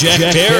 Jack Perry in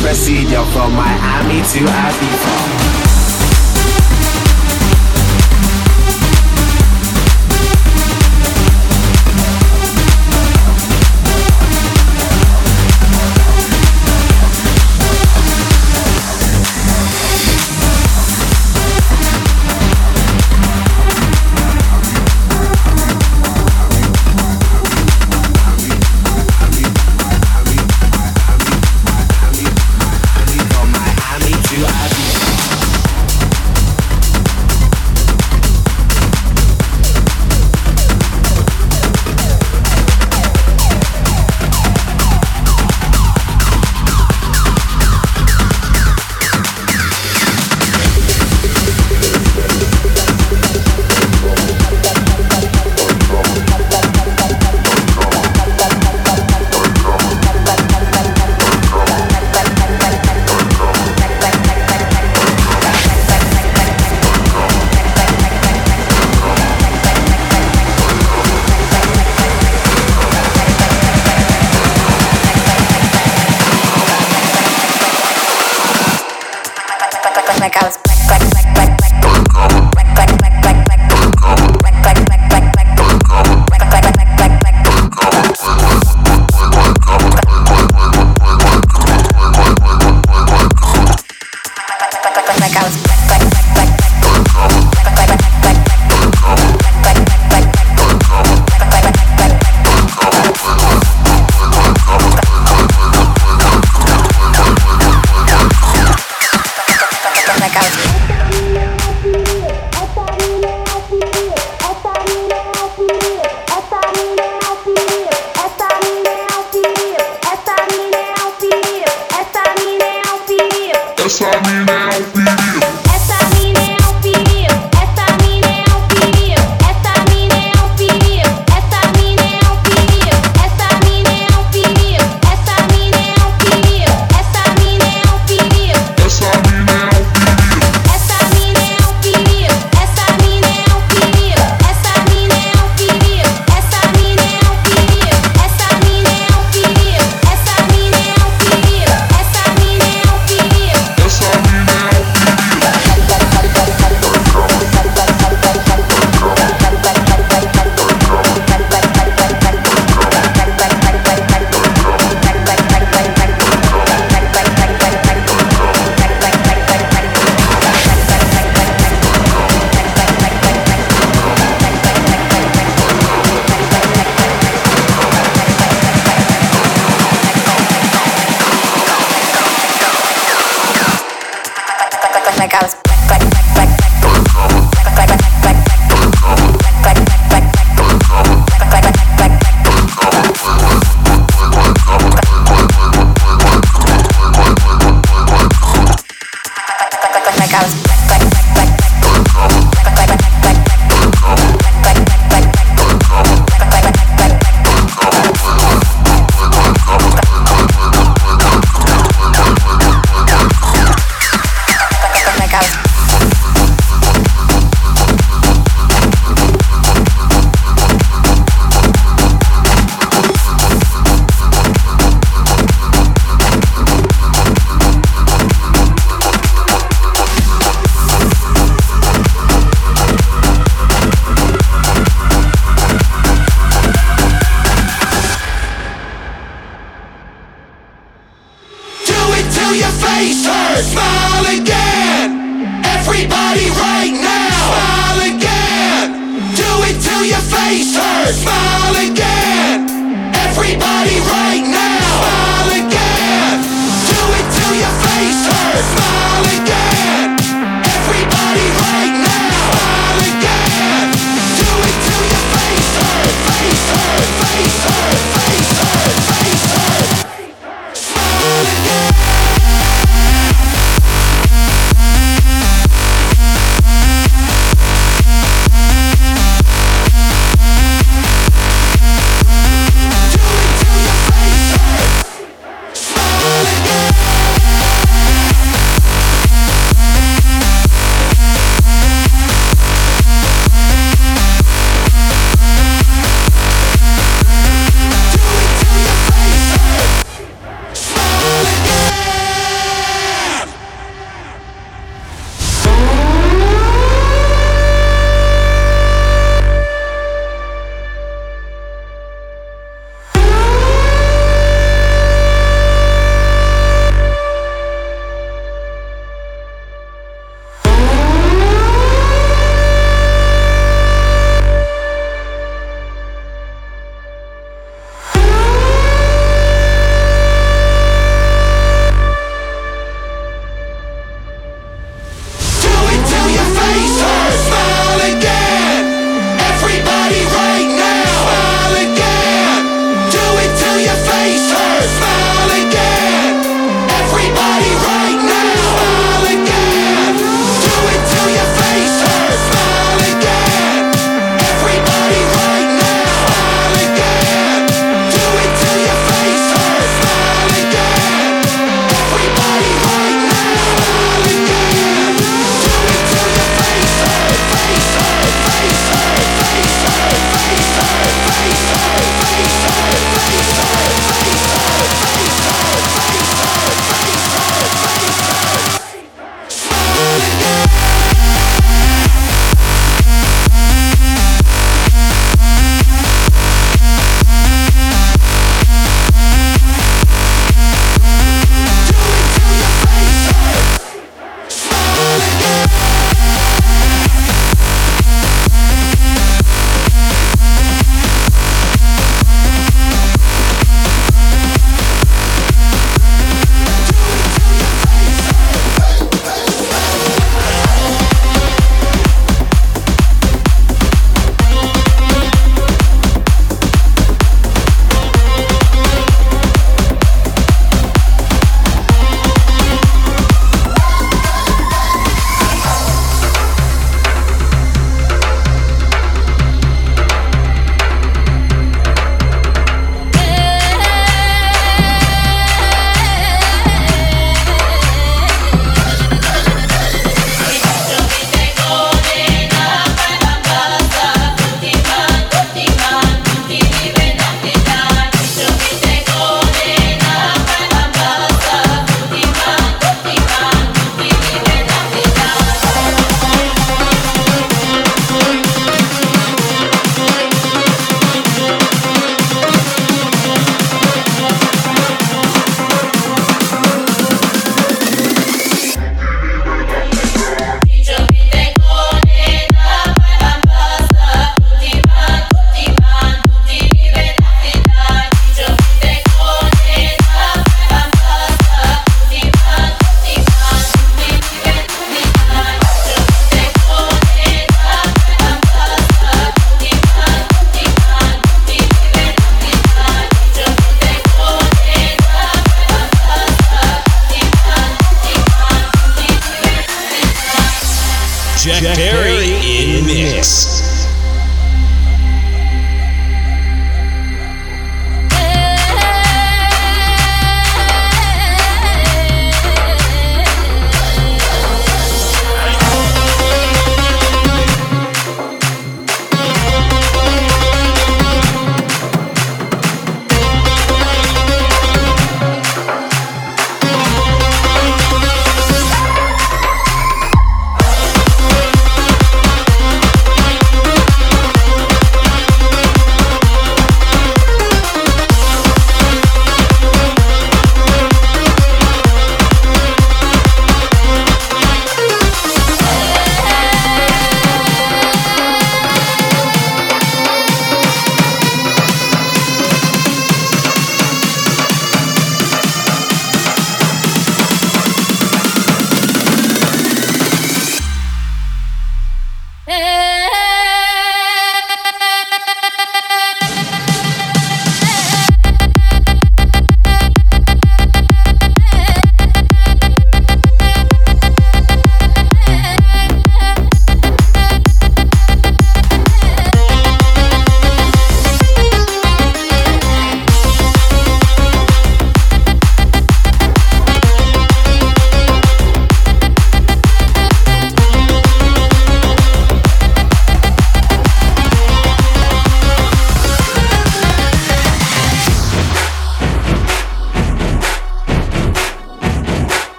procedure from Miami to Ibiza.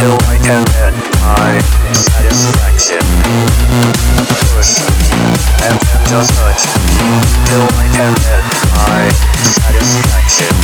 till I can end my satisfaction. Push and just touch till I can end my satisfaction.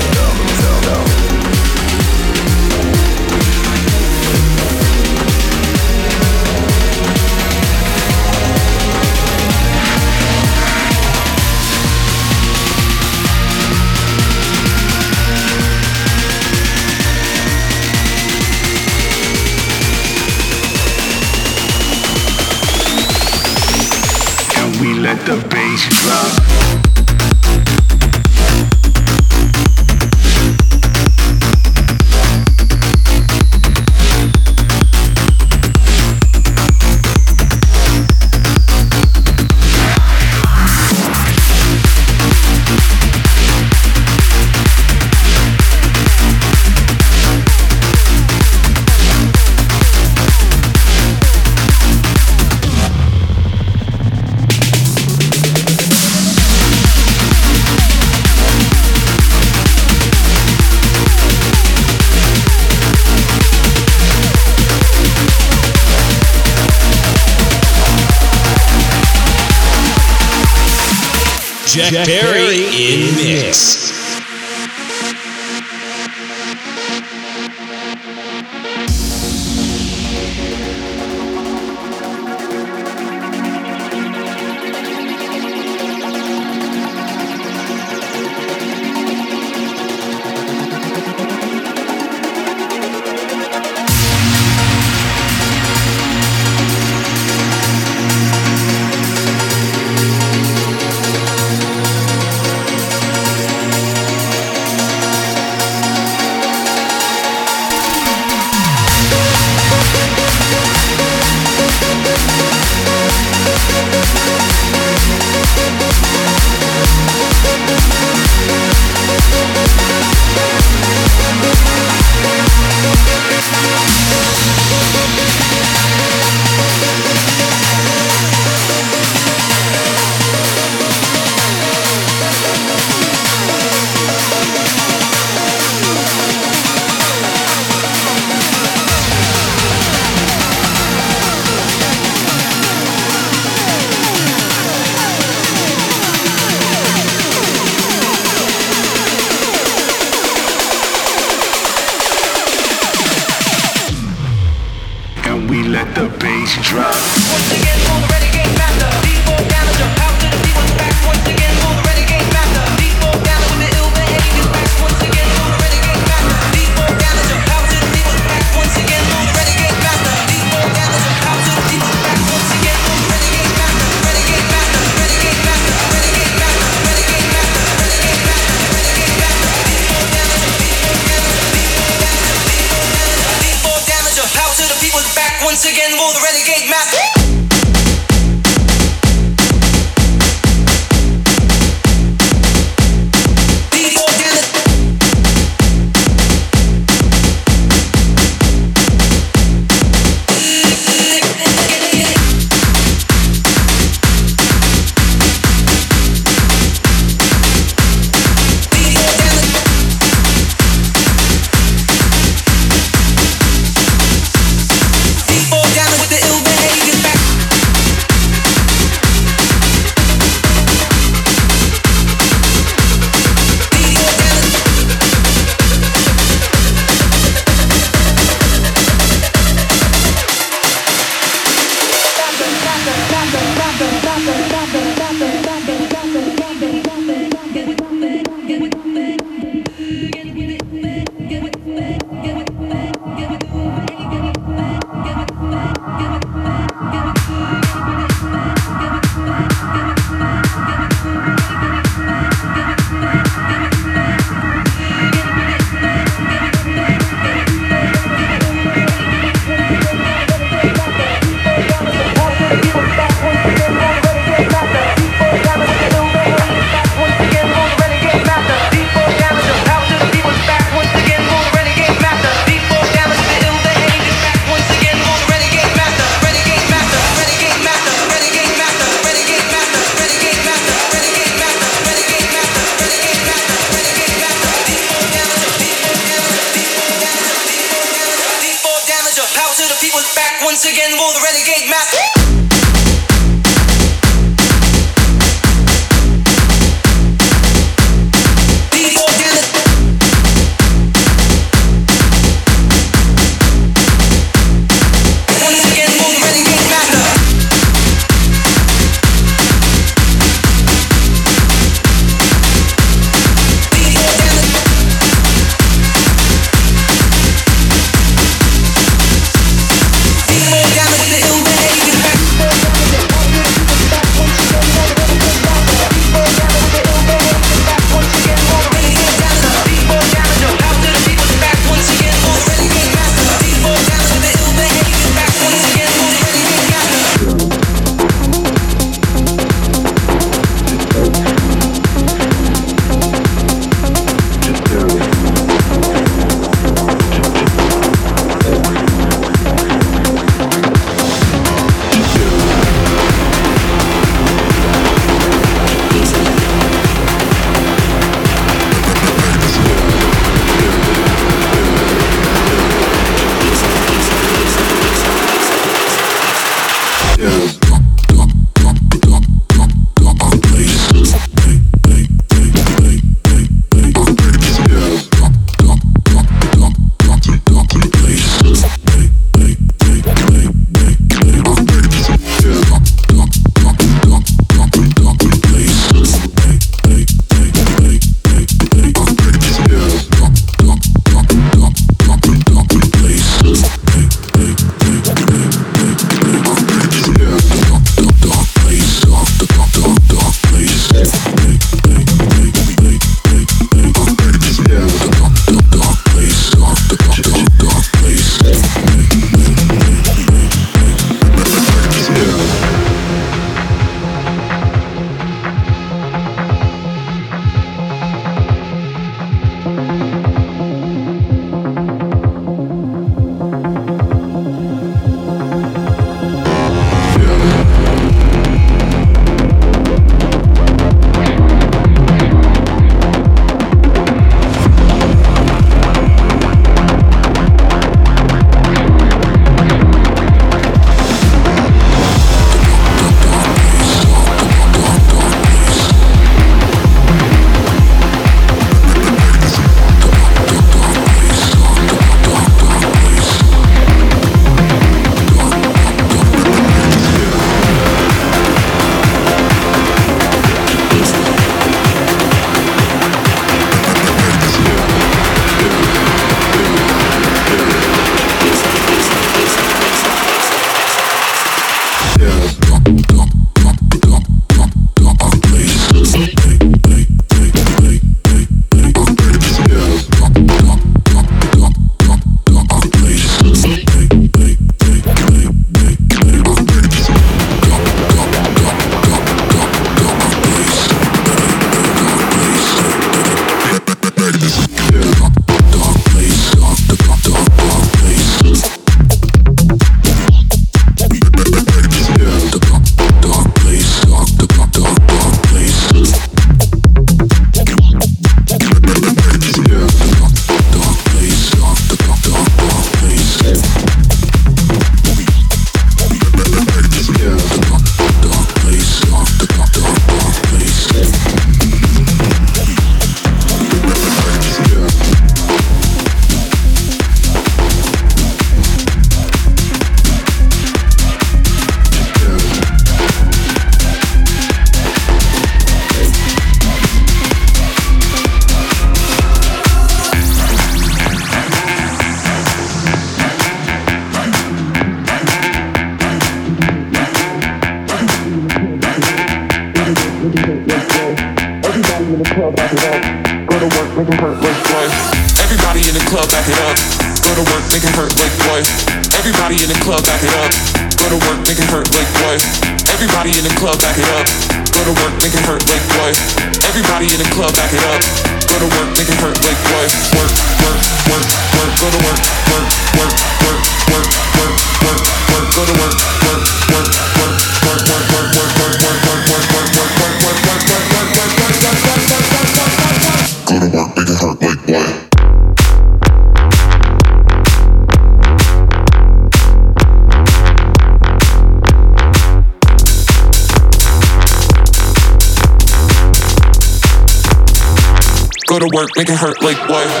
Go to work, make it hurt like work. Go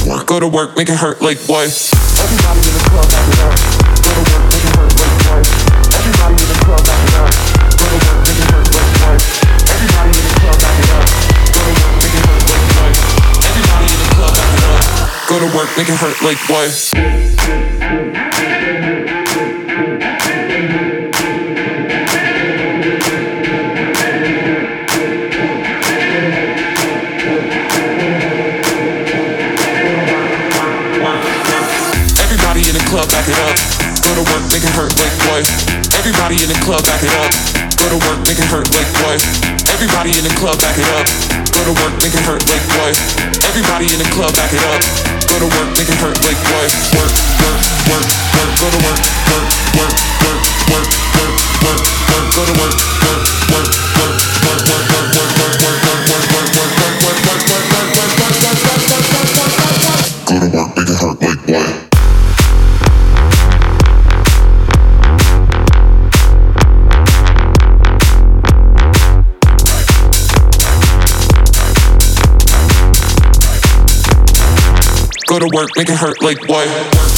to work. Go to work, make it hurt like boy. Go to work, make it hurt like boy. Everybody in the club, back it up. Go to work, make it hurt like boy. Everybody in the club, back it up. Go to work, make it hurt like boy. Everybody in the club, back it up. Go to work, make it hurt like boy. Everybody in the club, back it up. Go to work, make it hurt like boy. Work, work, work, work. Go to work, work, work, work, work, work, work, work. Go to work, work, work, work, work, Go to work, make it hurt like boy.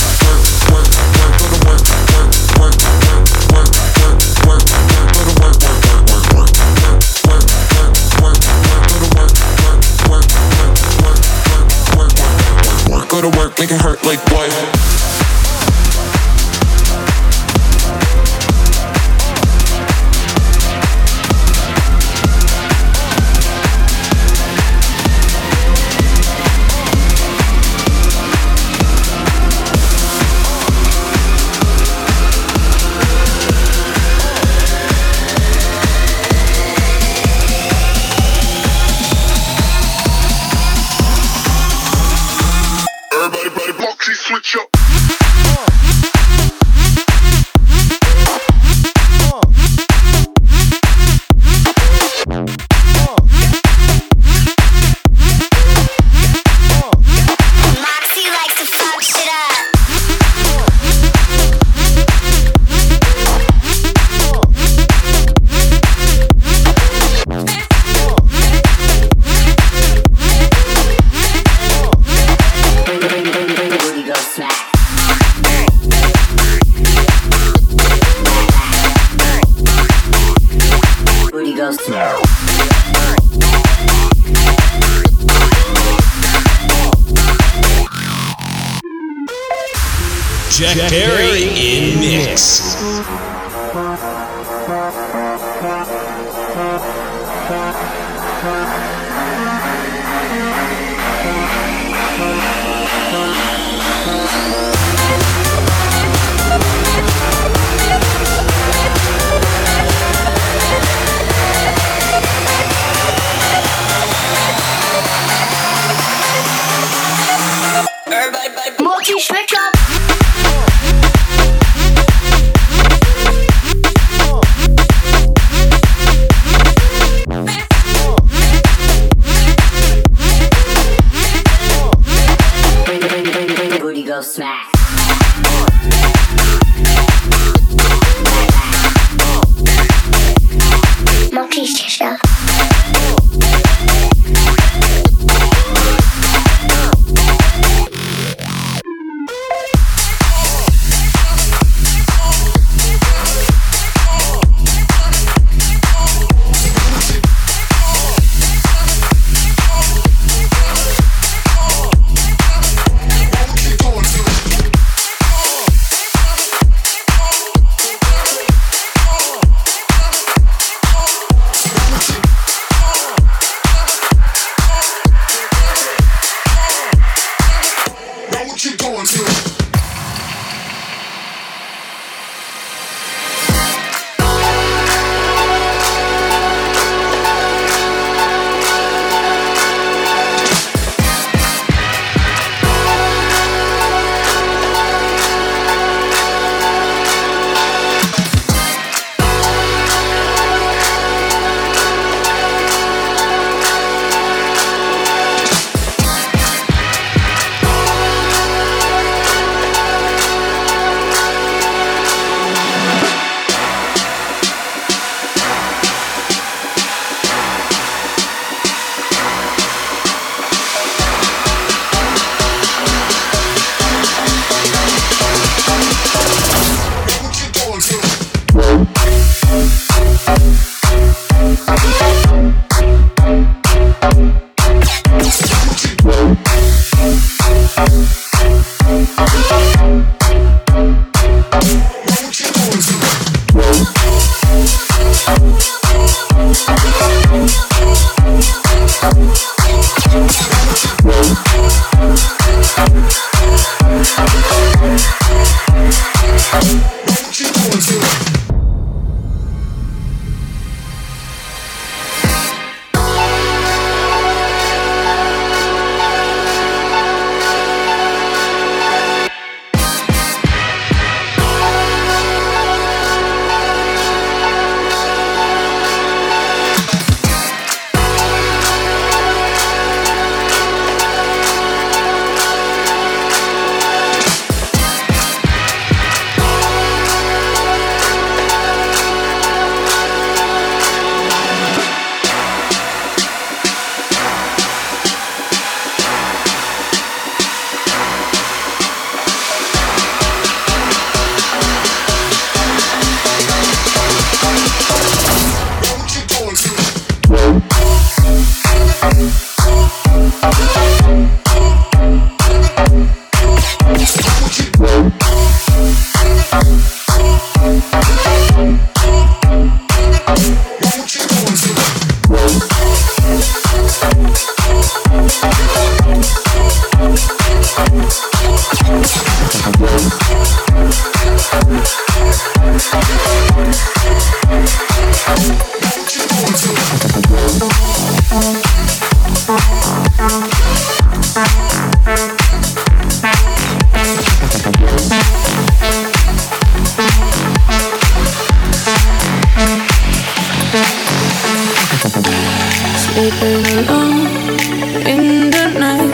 in the night.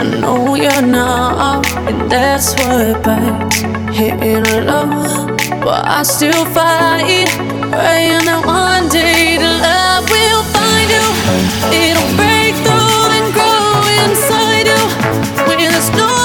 I know you're not, and that's what bites. Hitting a low, but I still fight. Praying that one day the love will find you. It'll break through and grow inside you. When there's no